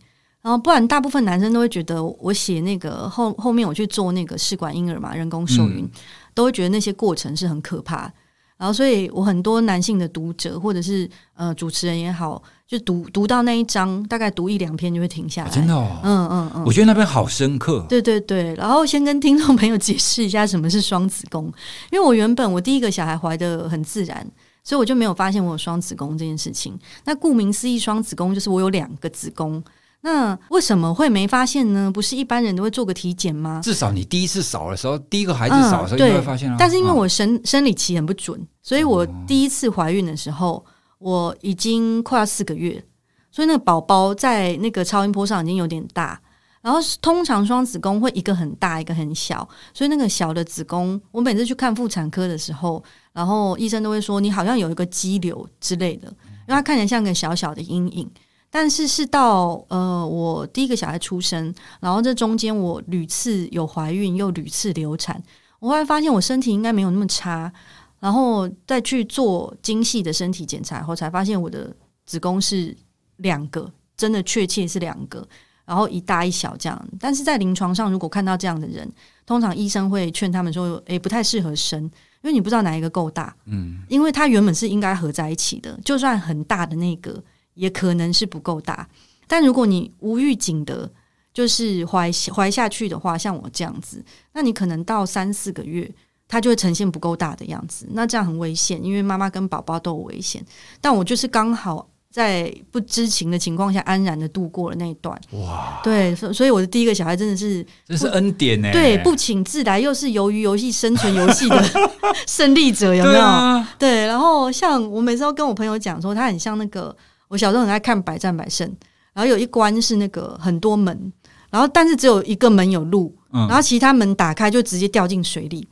然后，不然大部分男生都会觉得我写那个后后面我去做那个试管婴儿嘛，人工受孕，嗯、都会觉得那些过程是很可怕。然后，所以我很多男性的读者或者是呃主持人也好，就读读到那一章，大概读一两篇就会停下来。啊、真的哦，嗯嗯嗯，我觉得那边好深刻。对对对，然后先跟听众朋友解释一下什么是双子宫，因为我原本我第一个小孩怀的很自然，所以我就没有发现我有双子宫这件事情。那顾名思义，双子宫就是我有两个子宫。那为什么会没发现呢？不是一般人都会做个体检吗？至少你第一次扫的时候，第一个孩子扫的时候，你会发现、啊。但是因为我生、嗯、生理期很不准，所以我第一次怀孕的时候，我已经快要四个月，所以那个宝宝在那个超音波上已经有点大。然后通常双子宫会一个很大，一个很小，所以那个小的子宫，我每次去看妇产科的时候，然后医生都会说你好像有一个肌瘤之类的，因为它看起来像个小小的阴影。但是是到呃，我第一个小孩出生，然后这中间我屡次有怀孕，又屡次流产，我后来发现我身体应该没有那么差，然后再去做精细的身体检查后，才发现我的子宫是两个，真的确切是两个，然后一大一小这样。但是在临床上，如果看到这样的人，通常医生会劝他们说：“诶，不太适合生，因为你不知道哪一个够大，嗯，因为它原本是应该合在一起的，就算很大的那个。”也可能是不够大，但如果你无预警的，就是怀怀下去的话，像我这样子，那你可能到三四个月，它就会呈现不够大的样子，那这样很危险，因为妈妈跟宝宝都有危险。但我就是刚好在不知情的情况下，安然的度过了那一段。哇，对，所以我的第一个小孩真的是，这是恩典呢。对，不请自来，又是由于游戏生存游戏的 胜利者，有没有？对啊，对，然后像我每次都跟我朋友讲说，他很像那个。我小时候很爱看《百战百胜》，然后有一关是那个很多门，然后但是只有一个门有路，然后其他门打开就直接掉进水里。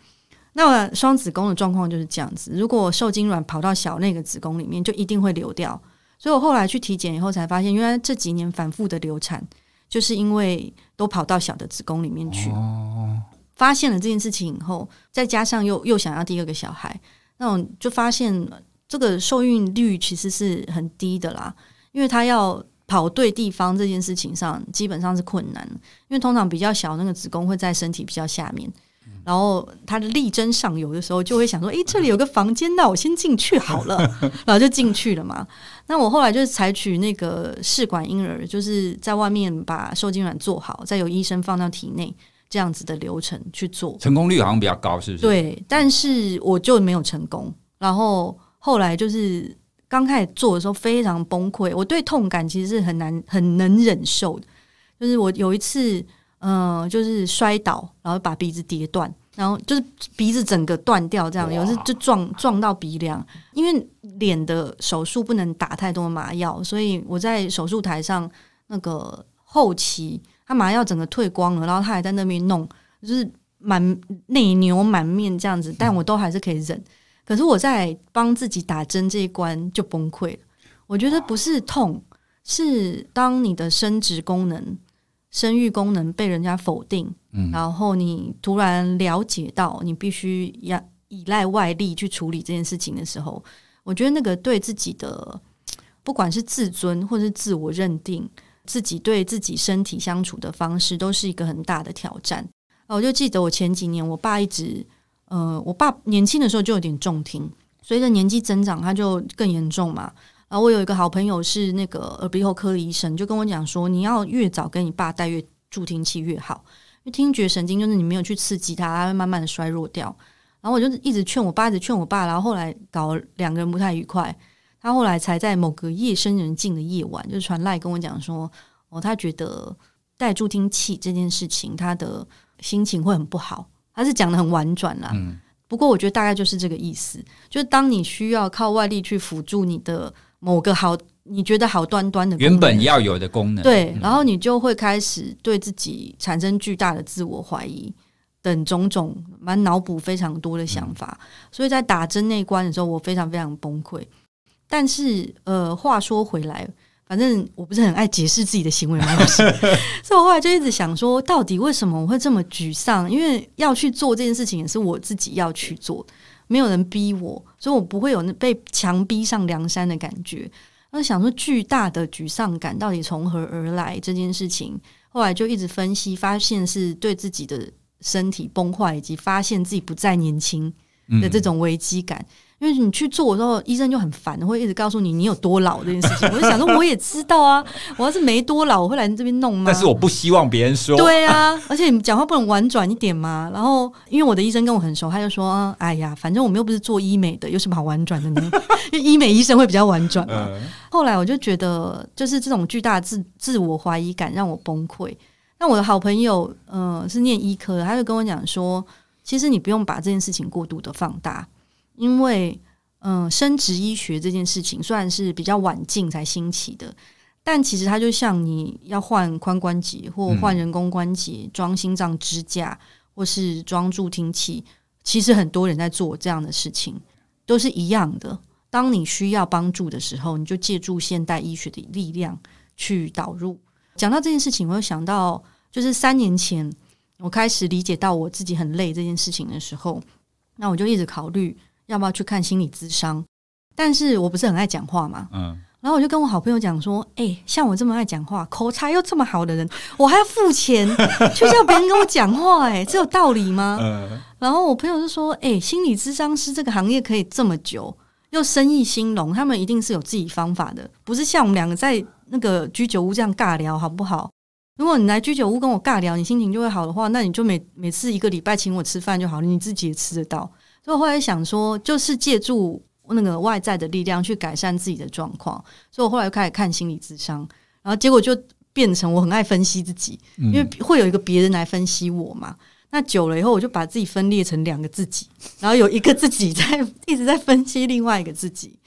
那双子宫的状况就是这样子，如果受精卵跑到小那个子宫里面，就一定会流掉。所以我后来去体检以后才发现，原来这几年反复的流产，就是因为都跑到小的子宫里面去。发现了这件事情以后，再加上又又想要第二个小孩，那我就发现。这个受孕率其实是很低的啦，因为他要跑对地方这件事情上基本上是困难，因为通常比较小那个子宫会在身体比较下面，然后他的力争上游的时候就会想说：“诶，这里有个房间，那我先进去好了。”然后就进去了嘛。那我后来就是采取那个试管婴儿，就是在外面把受精卵做好，再由医生放到体内这样子的流程去做，成功率好像比较高，是不是？对，但是我就没有成功，然后。后来就是刚开始做的时候非常崩溃，我对痛感其实是很难很能忍受的。就是我有一次，嗯、呃，就是摔倒，然后把鼻子跌断，然后就是鼻子整个断掉，这样有时就撞撞到鼻梁。因为脸的手术不能打太多麻药，所以我在手术台上那个后期，他麻药整个退光了，然后他还在那边弄，就是满内牛满面这样子，但我都还是可以忍。可是我在帮自己打针这一关就崩溃了。我觉得不是痛，是当你的生殖功能、生育功能被人家否定，嗯，然后你突然了解到你必须要依赖外力去处理这件事情的时候，我觉得那个对自己的不管是自尊或是自我认定，自己对自己身体相处的方式，都是一个很大的挑战。我就记得我前几年，我爸一直。呃，我爸年轻的时候就有点重听，随着年纪增长，他就更严重嘛。然后我有一个好朋友是那个耳鼻喉科医生，就跟我讲说，你要越早跟你爸戴越助听器越好，因为听觉神经就是你没有去刺激它，它会慢慢的衰弱掉。然后我就一直劝我爸，一直劝我爸，然后后来搞两个人不太愉快，他后来才在某个夜深人静的夜晚，就传赖跟我讲说，哦，他觉得戴助听器这件事情，他的心情会很不好。他是讲的很婉转啦，嗯，不过我觉得大概就是这个意思，就是当你需要靠外力去辅助你的某个好，你觉得好端端的原本要有的功能，对，然后你就会开始对自己产生巨大的自我怀疑等种种，蛮脑补非常多的想法，所以在打针那一关的时候，我非常非常崩溃。但是，呃，话说回来。反正我不是很爱解释自己的行为嘛，所以我后来就一直想说，到底为什么我会这么沮丧？因为要去做这件事情也是我自己要去做，没有人逼我，所以我不会有那被强逼上梁山的感觉。那想说巨大的沮丧感到底从何而来？这件事情后来就一直分析，发现是对自己的身体崩坏，以及发现自己不再年轻的这种危机感。因为你去做的时候，医生就很烦，会一直告诉你你有多老这件事情。我就想说，我也知道啊，我要是没多老，我会来这边弄吗？但是我不希望别人说。对啊，而且你讲话不能婉转一点吗。然后，因为我的医生跟我很熟，他就说：“哎呀，反正我们又不是做医美的，有什么好婉转的呢？因为医美医生会比较婉转嘛。嗯”后来我就觉得，就是这种巨大的自自我怀疑感让我崩溃。那我的好朋友，嗯、呃，是念医科的，他就跟我讲说：“其实你不用把这件事情过度的放大。”因为，嗯，生殖医学这件事情虽然是比较晚近才兴起的，但其实它就像你要换髋关节或换人工关节、装心脏支架或是装助听器，其实很多人在做这样的事情，都是一样的。当你需要帮助的时候，你就借助现代医学的力量去导入。讲到这件事情，我又想到，就是三年前我开始理解到我自己很累这件事情的时候，那我就一直考虑。要不要去看心理咨商？但是我不是很爱讲话嘛，嗯，然后我就跟我好朋友讲说，哎、欸，像我这么爱讲话、口才又这么好的人，我还要付钱 去叫别人跟我讲话、欸，哎，这有道理吗？嗯，然后我朋友就说，哎、欸，心理咨商师这个行业可以这么久，又生意兴隆，他们一定是有自己方法的，不是像我们两个在那个居酒屋这样尬聊，好不好？如果你来居酒屋跟我尬聊，你心情就会好的话，那你就每每次一个礼拜请我吃饭就好了，你自己也吃得到。所以我后来想说，就是借助那个外在的力量去改善自己的状况。所以我后来又开始看心理智商，然后结果就变成我很爱分析自己，因为会有一个别人来分析我嘛。那久了以后，我就把自己分裂成两个自己，然后有一个自己在一直在分析另外一个自己。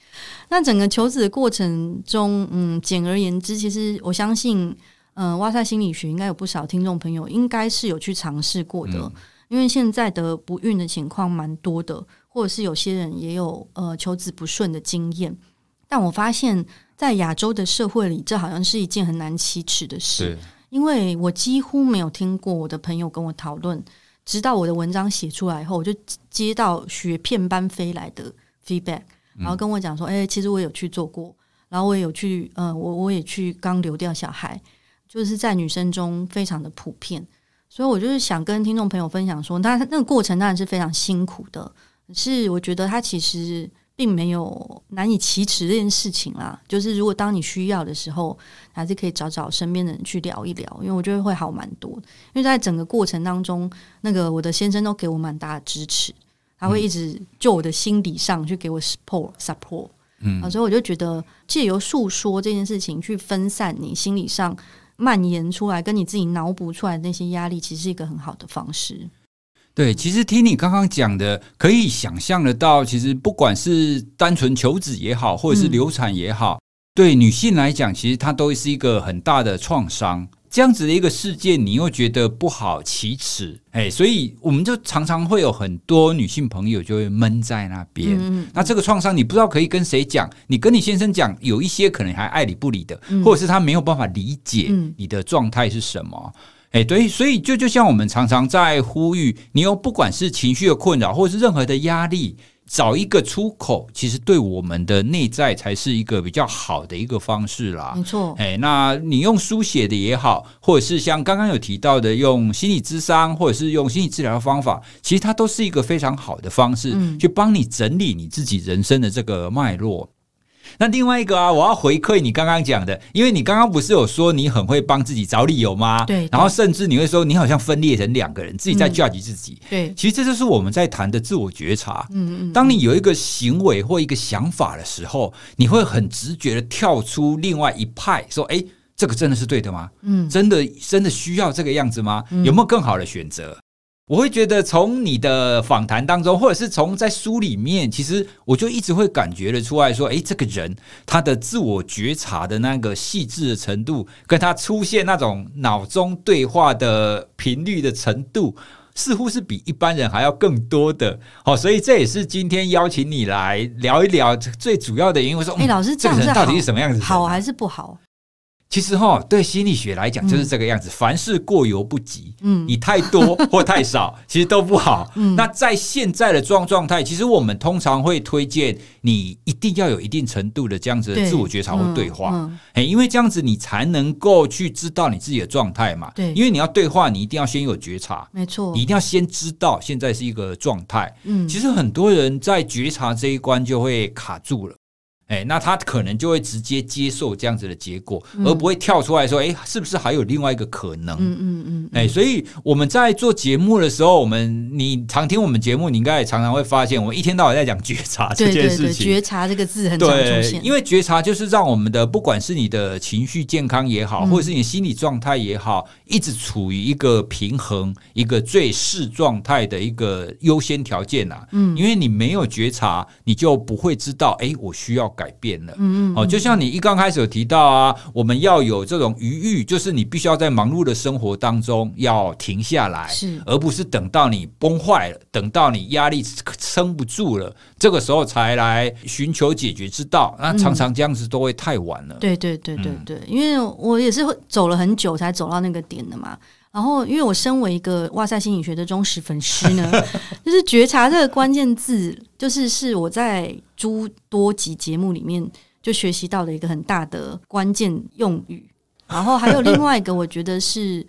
那整个求子的过程中，嗯，简而言之，其实我相信，嗯，哇塞心理学应该有不少听众朋友应该是有去尝试过的。嗯因为现在的不孕的情况蛮多的，或者是有些人也有呃求子不顺的经验，但我发现，在亚洲的社会里，这好像是一件很难启齿的事。因为我几乎没有听过我的朋友跟我讨论，直到我的文章写出来后，我就接到雪片般飞来的 feedback，然后跟我讲说：“哎，其实我有去做过，然后我也有去，呃，我我也去刚流掉小孩，就是在女生中非常的普遍。”所以，我就是想跟听众朋友分享说，那那个过程当然是非常辛苦的，是我觉得他其实并没有难以启齿这件事情啦。就是如果当你需要的时候，还是可以找找身边的人去聊一聊，因为我觉得会好蛮多。因为在整个过程当中，那个我的先生都给我蛮大的支持，他会一直就我的心理上去给我 support support。嗯，所以我就觉得借由诉说这件事情，去分散你心理上。蔓延出来，跟你自己脑补出来的那些压力，其实是一个很好的方式。对，其实听你刚刚讲的，可以想象得到，其实不管是单纯求子也好，或者是流产也好，嗯、对女性来讲，其实它都是一个很大的创伤。这样子的一个事件，你又觉得不好启齿，哎，所以我们就常常会有很多女性朋友就会闷在那边。嗯、那这个创伤，你不知道可以跟谁讲，你跟你先生讲，有一些可能还爱理不理的，嗯、或者是他没有办法理解你的状态是什么。哎，对，所以就就像我们常常在呼吁，你有不管是情绪的困扰，或者是任何的压力。找一个出口，其实对我们的内在才是一个比较好的一个方式啦。没错，哎，那你用书写的也好，或者是像刚刚有提到的用心理咨商，或者是用心理治疗的方法，其实它都是一个非常好的方式，嗯，去帮你整理你自己人生的这个脉络。那另外一个啊，我要回馈你刚刚讲的，因为你刚刚不是有说你很会帮自己找理由吗？对，对。然后甚至你会说你好像分裂成两个人，自己在 judge 自己。嗯、对，其实这就是我们在谈的自我觉察。嗯嗯。当你有一个行为或一个想法的时候，你会很直觉的跳出另外一派，说：“哎，这个真的是对的吗？嗯，真的真的需要这个样子吗？有没有更好的选择？”我会觉得，从你的访谈当中，或者是从在书里面，其实我就一直会感觉得出来说，诶，这个人他的自我觉察的那个细致的程度，跟他出现那种脑中对话的频率的程度，似乎是比一般人还要更多的。好，所以这也是今天邀请你来聊一聊最主要的原因。我说，诶，老师，这个人 到底是什么样子？好还是不好？其实哈，对心理学来讲就是这个样子。嗯、凡事过犹不及，嗯，你太多或太少，其实都不好。嗯，那在现在的状状态，其实我们通常会推荐你一定要有一定程度的这样子的自我觉察或对话，嗯，嗯，因为这样子你才能够去知道你自己的状态嘛。对，因为你要对话，你一定要先有觉察，没错，你一定要先知道现在是一个状态。嗯，其实很多人在觉察这一关就会卡住了。哎，那他可能就会直接接受这样子的结果，嗯、而不会跳出来说：“哎，是不是还有另外一个可能？”嗯嗯嗯。哎、嗯，所以我们在做节目的时候，我们你常听我们节目，你应该也常常会发现，我们一天到晚在讲觉察这件事情。对对对，觉察这个字很常出现。对，因为觉察就是让我们的不管是你的情绪健康也好，嗯、或者是你心理状态也好，一直处于一个平衡、一个最适状态的一个优先条件呐、啊。嗯，因为你没有觉察，你就不会知道，哎，我需要。改变了，嗯嗯，哦，就像你一刚开始有提到啊，我们要有这种余裕，就是你必须要在忙碌的生活当中要停下来，是，而不是等到你崩坏了，等到你压力撑不住了，这个时候才来寻求解决之道。那常常这样子都会太晚了。对对对对对，因为我也是走了很久才走到那个点的嘛。然后，因为我身为一个哇塞心理学的忠实粉丝呢，就是觉察这个关键字，就是是我在诸多集节目里面就学习到的一个很大的关键用语。然后还有另外一个，我觉得是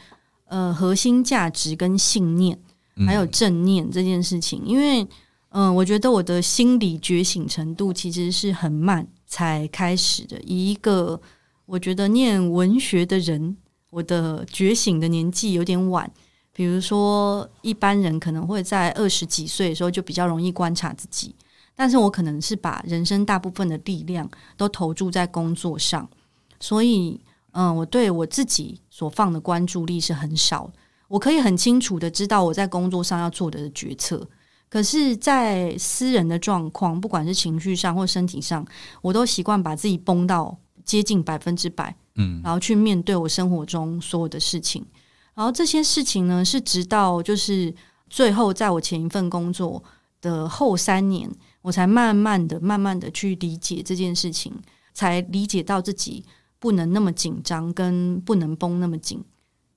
呃核心价值跟信念，还有正念这件事情。因为嗯、呃，我觉得我的心理觉醒程度其实是很慢才开始的。以一个我觉得念文学的人。我的觉醒的年纪有点晚，比如说一般人可能会在二十几岁的时候就比较容易观察自己，但是我可能是把人生大部分的力量都投注在工作上，所以，嗯，我对我自己所放的关注力是很少。我可以很清楚的知道我在工作上要做的决策，可是，在私人的状况，不管是情绪上或身体上，我都习惯把自己崩到接近百分之百。嗯，然后去面对我生活中所有的事情，然后这些事情呢，是直到就是最后，在我前一份工作的后三年，我才慢慢的、慢慢的去理解这件事情，才理解到自己不能那么紧张，跟不能绷那么紧。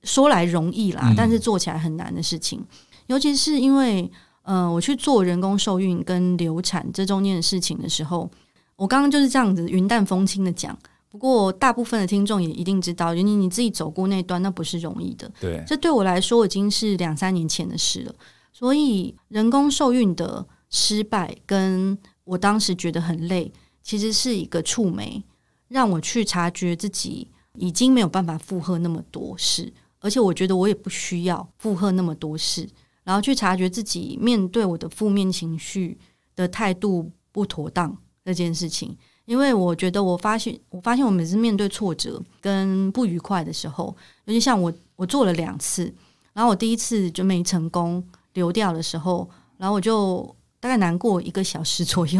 说来容易啦，但是做起来很难的事情，尤其是因为，呃，我去做人工受孕跟流产这中间的事情的时候，我刚刚就是这样子云淡风轻的讲。不过，大部分的听众也一定知道，你你自己走过那段，那不是容易的。对，这对我来说已经是两三年前的事了。所以，人工受孕的失败，跟我当时觉得很累，其实是一个触媒，让我去察觉自己已经没有办法负荷那么多事，而且我觉得我也不需要负荷那么多事，然后去察觉自己面对我的负面情绪的态度不妥当这件事情。因为我觉得，我发现，我发现我每次面对挫折跟不愉快的时候，尤其像我，我做了两次，然后我第一次就没成功，流掉的时候，然后我就大概难过一个小时 左右，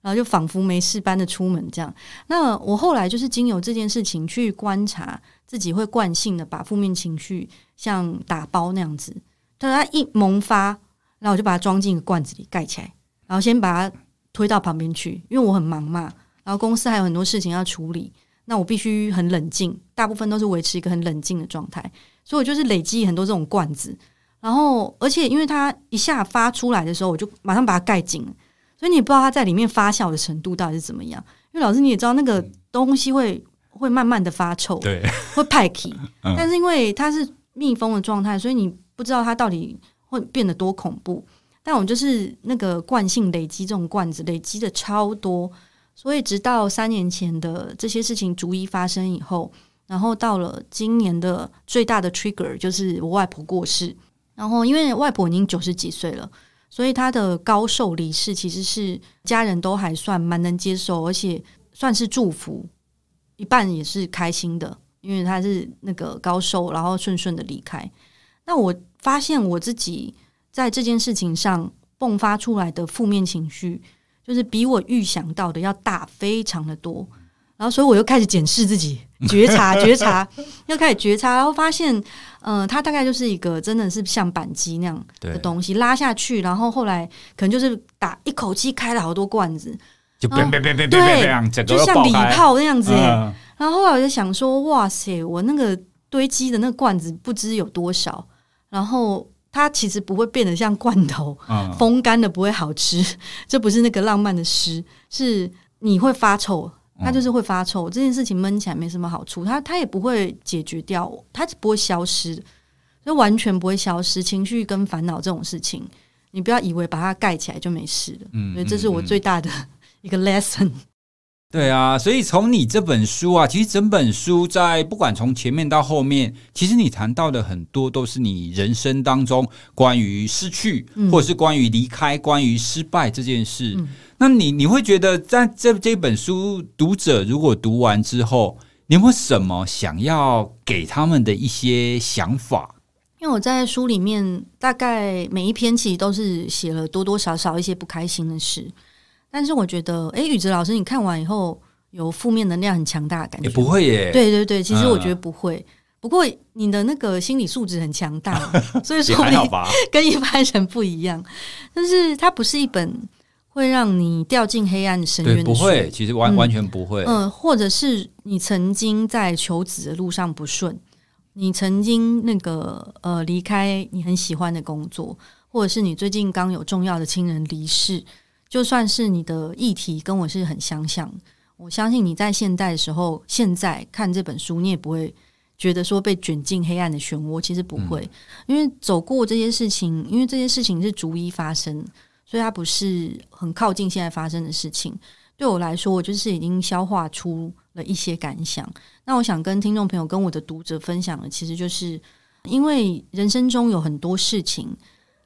然后就仿佛没事般的出门这样。那我后来就是经由这件事情去观察自己，会惯性的把负面情绪像打包那样子，等它一萌发，然后我就把它装进一个罐子里盖起来，然后先把它推到旁边去，因为我很忙嘛，然后公司还有很多事情要处理。那我必须很冷静，大部分都是维持一个很冷静的状态，所以我就是累积很多这种罐子，然后而且因为它一下发出来的时候，我就马上把它盖紧，所以你也不知道它在里面发酵的程度到底是怎么样。因为老师你也知道，那个东西会会慢慢的发臭，对，会派气，但是因为它是密封的状态，所以你不知道它到底会变得多恐怖。但我就是那个惯性累积这种罐子，累积的超多。所以，直到三年前的这些事情逐一发生以后，然后到了今年的最大的 trigger 就是我外婆过世。然后，因为外婆已经九十几岁了，所以她的高寿离世其实是家人都还算蛮能接受，而且算是祝福，一半也是开心的，因为她是那个高寿，然后顺顺的离开。那我发现我自己在这件事情上迸发出来的负面情绪。就是比我预想到的要大非常的多，然后所以我又开始检视自己，觉察觉察，又开始觉察，然后发现，嗯、呃，它大概就是一个真的是像扳机那样的东西拉下去，然后后来可能就是打一口气开了好多罐子，就别别别别别对，就像礼炮那样子。嗯、然后后来我就想说，哇塞，我那个堆积的那个罐子不知有多少，然后。它其实不会变得像罐头，风干的不会好吃，这不是那个浪漫的诗，是你会发臭，它就是会发臭。这件事情闷起来没什么好处，它它也不会解决掉，它不会消失，就完全不会消失。情绪跟烦恼这种事情，你不要以为把它盖起来就没事了。嗯，所以这是我最大的一个 lesson。对啊，所以从你这本书啊，其实整本书在不管从前面到后面，其实你谈到的很多都是你人生当中关于失去，嗯、或者是关于离开、关于失败这件事。嗯、那你你会觉得，在这这本书读者如果读完之后，你有没有什么想要给他们的一些想法？因为我在书里面大概每一篇其实都是写了多多少少一些不开心的事。但是我觉得，哎，宇哲老师，你看完以后有负面能量很强大的感觉？也不会耶。对对对，其实我觉得不会。嗯、不过你的那个心理素质很强大，所以说你 跟一般人不一样。但是它不是一本会让你掉进黑暗深渊的书，不会，其实完、嗯、完全不会。嗯，或者是你曾经在求子的路上不顺，你曾经那个呃离开你很喜欢的工作，或者是你最近刚有重要的亲人离世。就算是你的议题跟我是很相像，我相信你在现代的时候，现在看这本书，你也不会觉得说被卷进黑暗的漩涡，其实不会，因为走过这些事情，因为这些事情是逐一发生，所以它不是很靠近现在发生的事情。对我来说，我就是已经消化出了一些感想。那我想跟听众朋友、跟我的读者分享的，其实就是因为人生中有很多事情，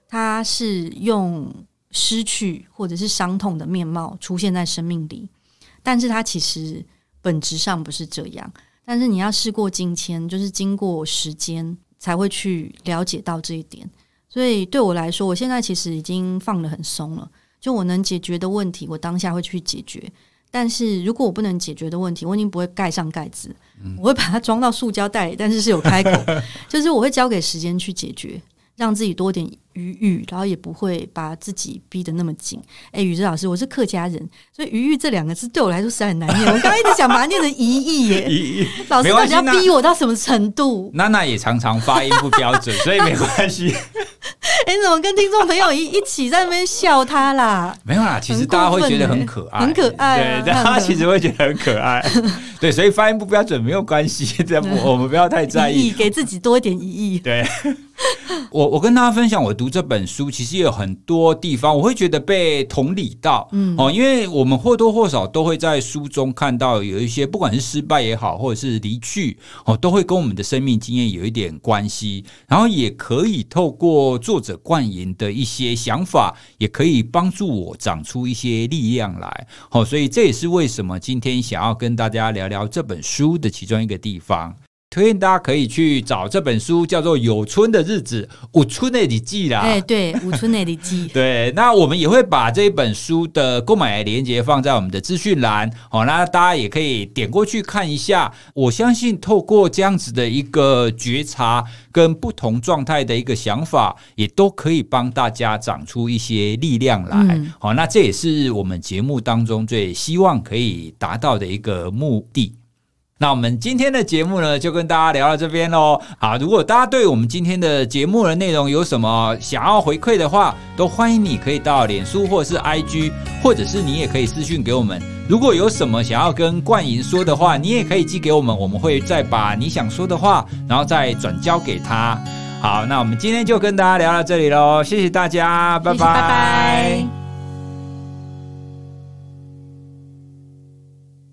它是用。失去或者是伤痛的面貌出现在生命里，但是它其实本质上不是这样。但是你要事过境迁，就是经过时间才会去了解到这一点。所以对我来说，我现在其实已经放得很松了。就我能解决的问题，我当下会去解决。但是如果我不能解决的问题，我已经不会盖上盖子，我会把它装到塑胶袋里，但是是有开口，就是我会交给时间去解决。让自己多点余裕，然后也不会把自己逼得那么紧。哎，宇哲老师，我是客家人，所以“余裕”这两个字对我来说实在很难念。我刚刚一直想把它念成“一亿”耶。一亿，老师到底要逼我到什么程度？娜娜也常常发音不标准，所以没关系。哎，你怎么跟听众朋友一一起在那边笑他啦？没有啦，其实大家会觉得很可爱，很可爱啊。对，大家其实会觉得很可爱。对，所以发音不标准没有关系，这样我们不要太在意。给自己多一点意义。对。我我跟大家分享，我读这本书，其实也有很多地方，我会觉得被同理到，嗯，哦，因为我们或多或少都会在书中看到有一些，不管是失败也好，或者是离去，哦，都会跟我们的生命经验有一点关系，然后也可以透过作者冠言的一些想法，也可以帮助我长出一些力量来，哦，所以这也是为什么今天想要跟大家聊聊这本书的其中一个地方。推荐大家可以去找这本书，叫做《有春的日子》，五春的日记啦。哎，对，五春的日记。对，那我们也会把这一本书的购买链接放在我们的资讯栏，好，那大家也可以点过去看一下。我相信透过这样子的一个觉察跟不同状态的一个想法，也都可以帮大家长出一些力量来。好，那这也是我们节目当中最希望可以达到的一个目的。那我们今天的节目呢，就跟大家聊到这边喽。好，如果大家对我们今天的节目的内容有什么想要回馈的话，都欢迎你可以到脸书或是 IG，或者是你也可以私讯给我们。如果有什么想要跟冠吟说的话，你也可以寄给我们，我们会再把你想说的话，然后再转交给他。好，那我们今天就跟大家聊到这里喽，谢谢大家，拜拜。拜拜。